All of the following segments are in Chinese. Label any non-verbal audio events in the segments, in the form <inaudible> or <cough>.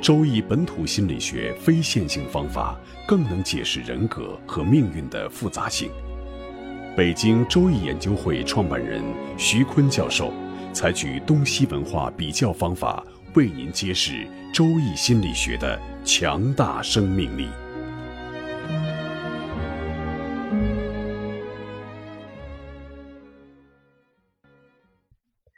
周易本土心理学非线性方法更能解释人格和命运的复杂性。北京周易研究会创办人徐坤教授采取东西文化比较方法，为您揭示周易心理学的强大生命力。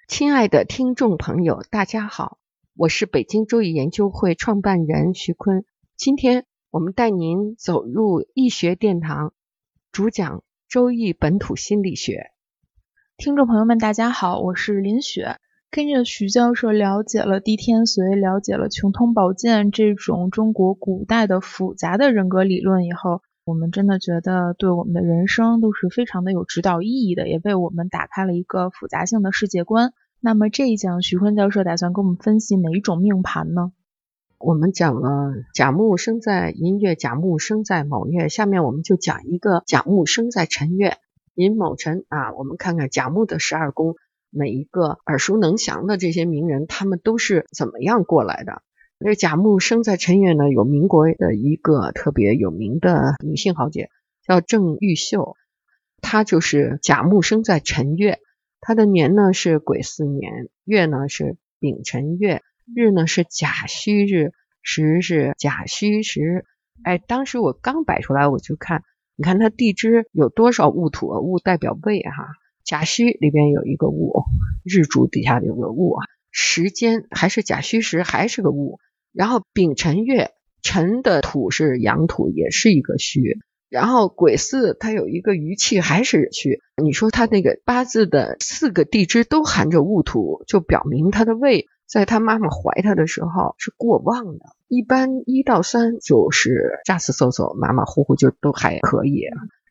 亲爱的听众朋友，大家好。我是北京周易研究会创办人徐坤，今天我们带您走入易学殿堂，主讲周易本土心理学。听众朋友们，大家好，我是林雪。跟着徐教授了解了地天髓，了解了穷通宝鉴这种中国古代的复杂的人格理论以后，我们真的觉得对我们的人生都是非常的有指导意义的，也为我们打开了一个复杂性的世界观。那么这一讲，徐坤教授打算给我们分析哪一种命盘呢？我们讲了甲木生在寅月，甲木生在卯月，下面我们就讲一个甲木生在辰月，寅卯辰啊。我们看看甲木的十二宫，每一个耳熟能详的这些名人，他们都是怎么样过来的？这甲木生在辰月呢，有民国的一个特别有名的女性豪杰，叫郑玉秀，她就是甲木生在辰月。他的年呢是癸巳年，月呢是丙辰月，日呢是甲戌日，时是甲戌时。哎，当时我刚摆出来，我就看，你看它地支有多少戊土？戊代表胃哈，甲戌里边有一个戊，日主底下有个戊啊。时间还是甲戌时，还是个戊。然后丙辰月，辰的土是阳土，也是一个戌。然后癸巳它有一个余气还是虚，你说他那个八字的四个地支都含着戊土，就表明他的胃在他妈妈怀他的时候是过旺的。一般一到三就是炸死嗖嗖，马马虎虎就都还可以，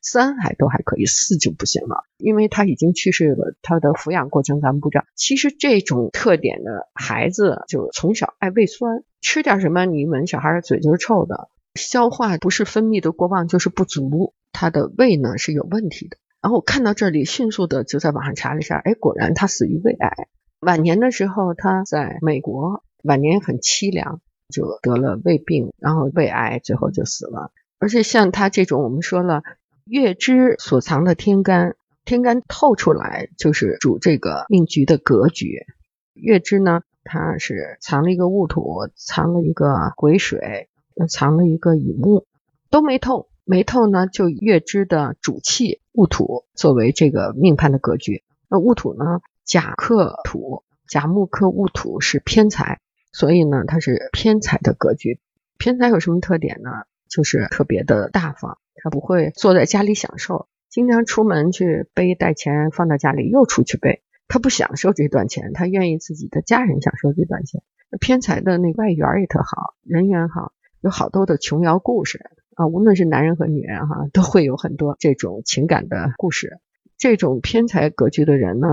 三还都还可以，四就不行了，因为他已经去世了。他的抚养过程咱们不知道。其实这种特点的孩子就从小爱胃酸，吃点什么你闻小孩嘴就是臭的。消化不是分泌的过旺就是不足，他的胃呢是有问题的。然后我看到这里，迅速的就在网上查了一下，哎，果然他死于胃癌。晚年的时候他在美国，晚年很凄凉，就得了胃病，然后胃癌，最后就死了。而且像他这种，我们说了，月支所藏的天干，天干透出来就是主这个命局的格局。月支呢，它是藏了一个戊土，藏了一个癸水。藏了一个乙木，都没透，没透呢，就月支的主气戊土作为这个命盘的格局。那戊土呢，甲克土，甲木克戊土是偏财，所以呢，它是偏财的格局。偏财有什么特点呢？就是特别的大方，他不会坐在家里享受，经常出门去背带钱放到家里又出去背，他不享受这段钱，他愿意自己的家人享受这段钱。偏财的那外缘也特好，人缘好。有好多的琼瑶故事啊，无论是男人和女人哈，都会有很多这种情感的故事。这种偏财格局的人呢，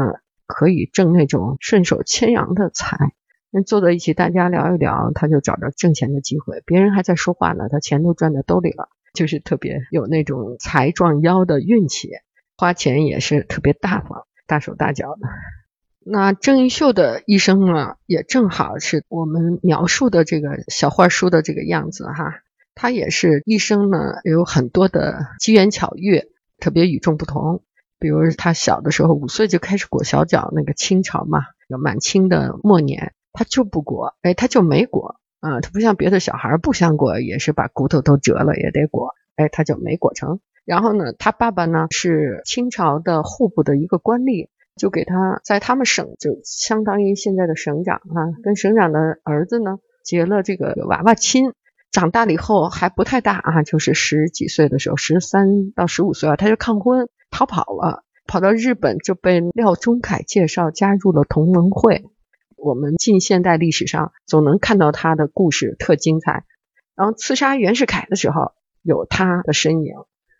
可以挣那种顺手牵羊的财。那坐在一起，大家聊一聊，他就找着挣钱的机会。别人还在说话呢，他钱都赚在兜里了，就是特别有那种财撞腰的运气。花钱也是特别大方，大手大脚的。那郑义秀的一生呢，也正好是我们描述的这个小画书的这个样子哈。他也是一生呢有很多的机缘巧遇，特别与众不同。比如他小的时候五岁就开始裹小脚，那个清朝嘛，有满清的末年，他就不裹，哎，他就没裹啊。他不像别的小孩不想裹，也是把骨头都折了也得裹，哎，他就没裹成。然后呢，他爸爸呢是清朝的户部的一个官吏。就给他在他们省，就相当于现在的省长啊，跟省长的儿子呢结了这个娃娃亲。长大了以后还不太大啊，就是十几岁的时候，十三到十五岁啊，他就抗婚逃跑了，跑到日本就被廖仲恺介绍加入了同盟会。我们近现代历史上总能看到他的故事，特精彩。然后刺杀袁世凯的时候有他的身影。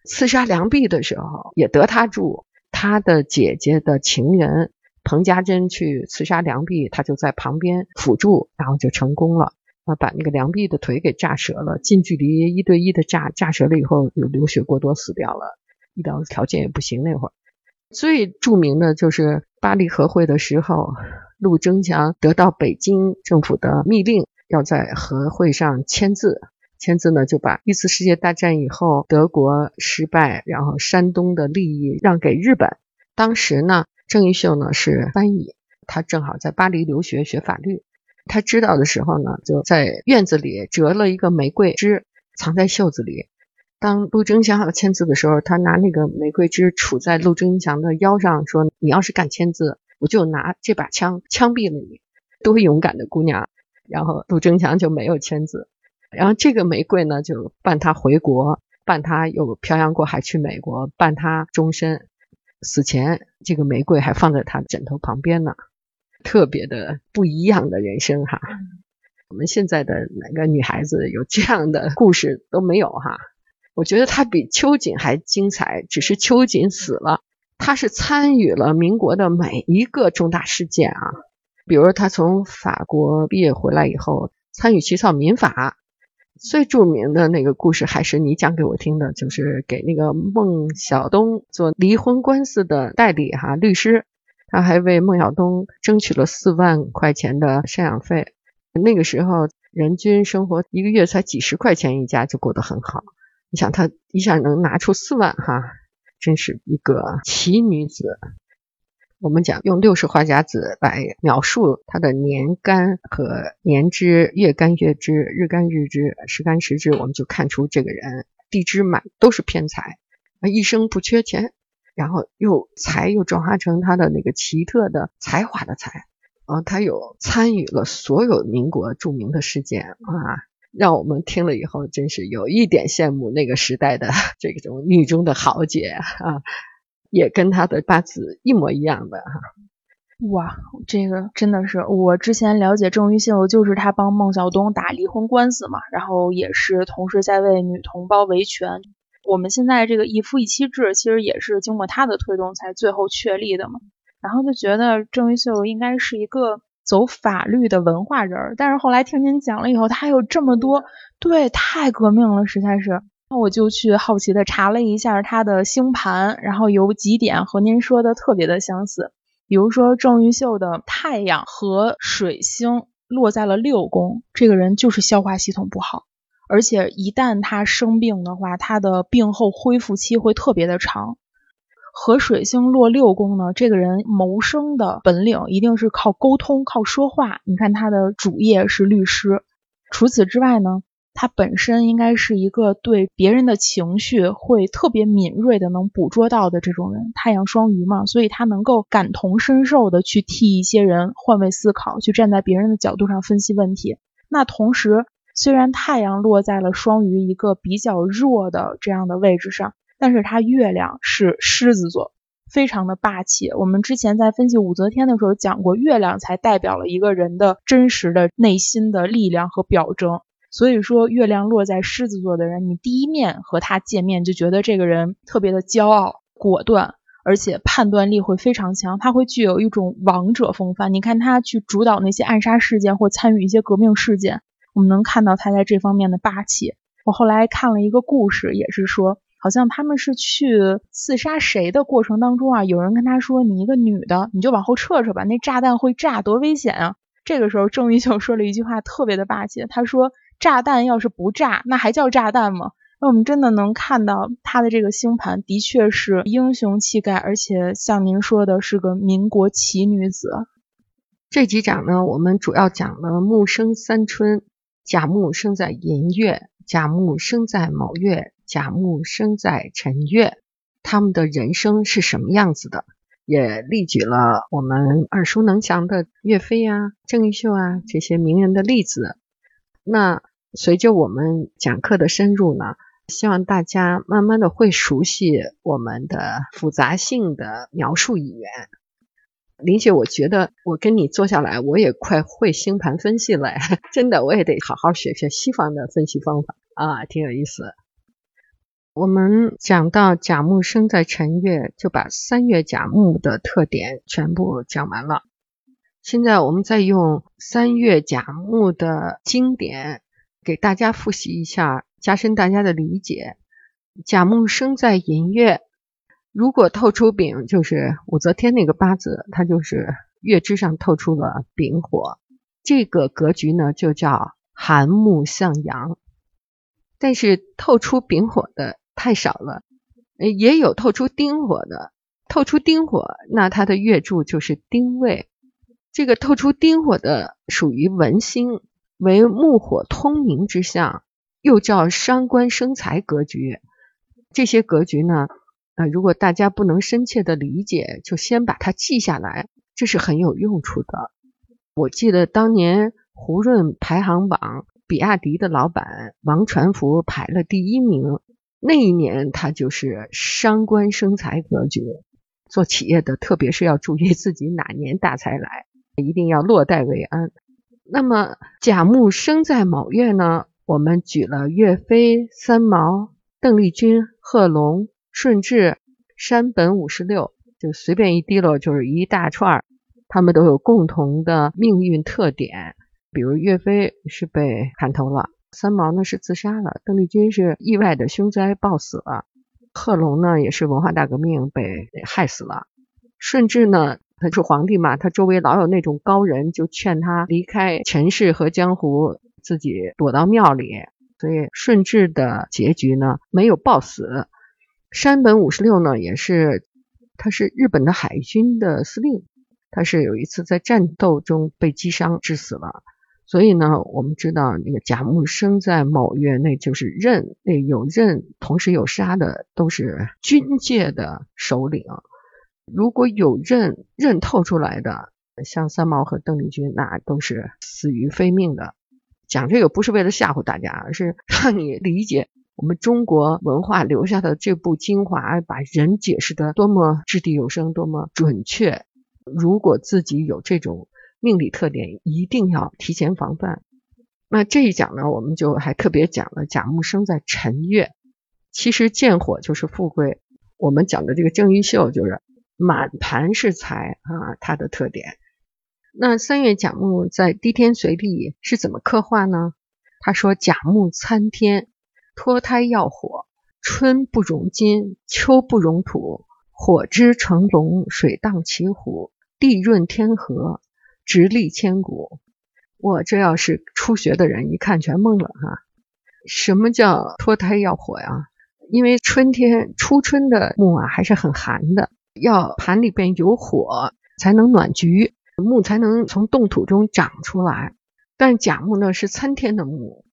刺杀梁壁的时候也得他助，他的姐姐的情人彭家珍去刺杀梁壁，他就在旁边辅助，然后就成功了。啊，把那个梁壁的腿给炸折了，近距离一对一的炸，炸折了以后就流血过多死掉了，医疗条件也不行。那会儿最著名的就是巴黎和会的时候，陆征祥得到北京政府的密令，要在和会上签字，签字呢就把一次世界大战以后德国失败，然后山东的利益让给日本。当时呢，郑玉秀呢是翻译，他正好在巴黎留学学法律。他知道的时候呢，就在院子里折了一个玫瑰枝，藏在袖子里。当陆征祥要签字的时候，他拿那个玫瑰枝杵在陆征祥的腰上，说：“你要是敢签字，我就拿这把枪枪毙了你。”多勇敢的姑娘！然后陆征祥就没有签字。然后这个玫瑰呢，就伴他回国，伴他又漂洋过海去美国，伴他终身。死前，这个玫瑰还放在他枕头旁边呢。特别的不一样的人生哈，我们现在的哪个女孩子有这样的故事都没有哈。我觉得她比秋瑾还精彩，只是秋瑾死了，她是参与了民国的每一个重大事件啊。比如她从法国毕业回来以后，参与起草民法，最著名的那个故事还是你讲给我听的，就是给那个孟小冬做离婚官司的代理哈律师。他还为孟小冬争取了四万块钱的赡养费。那个时候，人均生活一个月才几十块钱一家，就过得很好。你想，他一下能拿出四万，哈，真是一个奇女子。我们讲用六十花甲子来描述他的年干和年支，月干月支，日干日支，时干时支，我们就看出这个人地支满都是偏财，一生不缺钱。然后又才又转化成他的那个奇特的才华的才，啊，他有参与了所有民国著名的事件啊，让我们听了以后真是有一点羡慕那个时代的 <laughs> 这种女中的豪杰啊，也跟他的八字一模一样的哈。哇，这个真的是我之前了解郑玉秀，就是他帮孟小冬打离婚官司嘛，然后也是同时在为女同胞维权。我们现在这个一夫一妻制，其实也是经过他的推动才最后确立的嘛。然后就觉得郑玉秀应该是一个走法律的文化人，但是后来听您讲了以后，他有这么多，对，太革命了，实在是。那我就去好奇的查了一下他的星盘，然后有几点和您说的特别的相似，比如说郑玉秀的太阳和水星落在了六宫，这个人就是消化系统不好。而且一旦他生病的话，他的病后恢复期会特别的长。和水星落六宫呢，这个人谋生的本领一定是靠沟通、靠说话。你看他的主业是律师。除此之外呢，他本身应该是一个对别人的情绪会特别敏锐的，能捕捉到的这种人。太阳双鱼嘛，所以他能够感同身受的去替一些人换位思考，去站在别人的角度上分析问题。那同时。虽然太阳落在了双鱼一个比较弱的这样的位置上，但是它月亮是狮子座，非常的霸气。我们之前在分析武则天的时候讲过，月亮才代表了一个人的真实的内心的力量和表征。所以说，月亮落在狮子座的人，你第一面和他见面就觉得这个人特别的骄傲、果断，而且判断力会非常强，他会具有一种王者风范。你看他去主导那些暗杀事件或参与一些革命事件。我们能看到他在这方面的霸气。我后来看了一个故事，也是说，好像他们是去刺杀谁的过程当中啊，有人跟他说：“你一个女的，你就往后撤撤吧，那炸弹会炸，多危险啊！”这个时候，郑玉秀说了一句话，特别的霸气。他说：“炸弹要是不炸，那还叫炸弹吗？”那我们真的能看到他的这个星盘，的确是英雄气概，而且像您说的，是个民国奇女子。这几讲呢，我们主要讲了木生三春。甲木生在寅月，甲木生在卯月，甲木生在辰月，他们的人生是什么样子的？也例举了我们耳熟能详的岳飞啊、郑玉秀啊这些名人的例子。那随着我们讲课的深入呢，希望大家慢慢的会熟悉我们的复杂性的描述语言。林雪，我觉得我跟你坐下来，我也快会星盘分析了，<laughs> 真的，我也得好好学学西方的分析方法啊，挺有意思。我们讲到甲木生在辰月，就把三月甲木的特点全部讲完了。现在我们再用三月甲木的经典给大家复习一下，加深大家的理解。甲木生在寅月，如果透出丙，就是武则天那个八字，它就是月支上透出了丙火，这个格局呢就叫寒木向阳。但是透出丙火的。太少了，也有透出丁火的，透出丁火，那它的月柱就是丁未。这个透出丁火的属于文星，为木火通明之象，又叫伤官生财格局。这些格局呢，啊，如果大家不能深切的理解，就先把它记下来，这是很有用处的。我记得当年胡润排行榜，比亚迪的老板王传福排了第一名。那一年，他就是伤官生财格局。做企业的，特别是要注意自己哪年大财来，一定要落袋为安。那么甲木生在卯月呢？我们举了岳飞、三毛、邓丽君、贺龙、顺治、山本五十六，就随便一滴落就是一大串儿，他们都有共同的命运特点。比如岳飞是被砍头了。三毛呢是自杀了，邓丽君是意外的凶灾暴死了，贺龙呢也是文化大革命被害死了，顺治呢他是皇帝嘛，他周围老有那种高人，就劝他离开尘世和江湖，自己躲到庙里，所以顺治的结局呢没有暴死。山本五十六呢也是，他是日本的海军的司令，他是有一次在战斗中被击伤致死了。所以呢，我们知道那个甲木生在卯月，那就是任，那有任同时有杀的都是军界的首领。如果有认认透出来的，像三毛和邓丽君，那都是死于非命的。讲这个不是为了吓唬大家，而是 <laughs> 让你理解我们中国文化留下的这部精华，把人解释的多么掷地有声，多么准确。如果自己有这种。命理特点一定要提前防范。那这一讲呢，我们就还特别讲了甲木生在辰月，其实见火就是富贵。我们讲的这个郑玉秀就是满盘是财啊，它的特点。那三月甲木在滴天随历是怎么刻画呢？他说甲木参天，脱胎要火，春不容金，秋不容土，火之成龙，水荡其虎，地润天河。直立千古，我这要是初学的人一看全懵了哈。什么叫脱胎要火呀？因为春天初春的木啊还是很寒的，要盘里边有火才能暖局，木才能从冻土中长出来。但甲木呢是参天的木，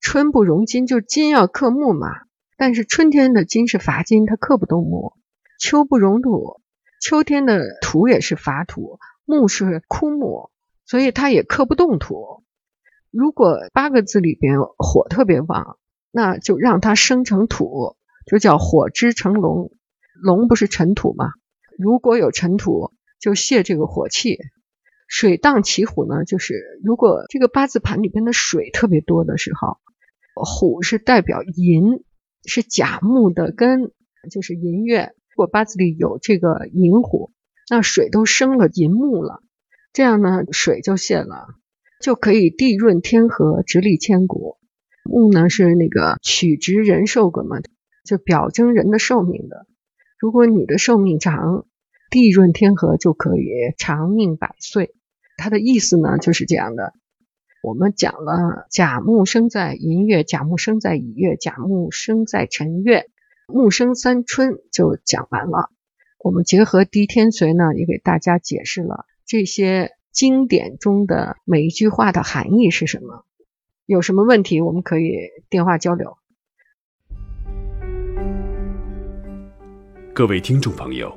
春不容金，就金要克木嘛。但是春天的金是伐金，它克不动木。秋不容土，秋天的土也是伐土。木是枯木，所以它也克不动土。如果八个字里边火特别旺，那就让它生成土，就叫火之成龙。龙不是尘土吗？如果有尘土，就泄这个火气。水荡其虎呢，就是如果这个八字盘里边的水特别多的时候，虎是代表寅，是甲木的根，就是寅月。如果八字里有这个寅虎。那水都生了寅木了，这样呢，水就泄了，就可以地润天和，直立千古。木呢是那个取直人寿格嘛，就表征人的寿命的。如果你的寿命长，地润天和就可以长命百岁。它的意思呢就是这样的。我们讲了甲木生在寅月，甲木生在乙月，甲木生在辰月，木生三春就讲完了。我们结合狄天髓呢，也给大家解释了这些经典中的每一句话的含义是什么。有什么问题，我们可以电话交流。各位听众朋友，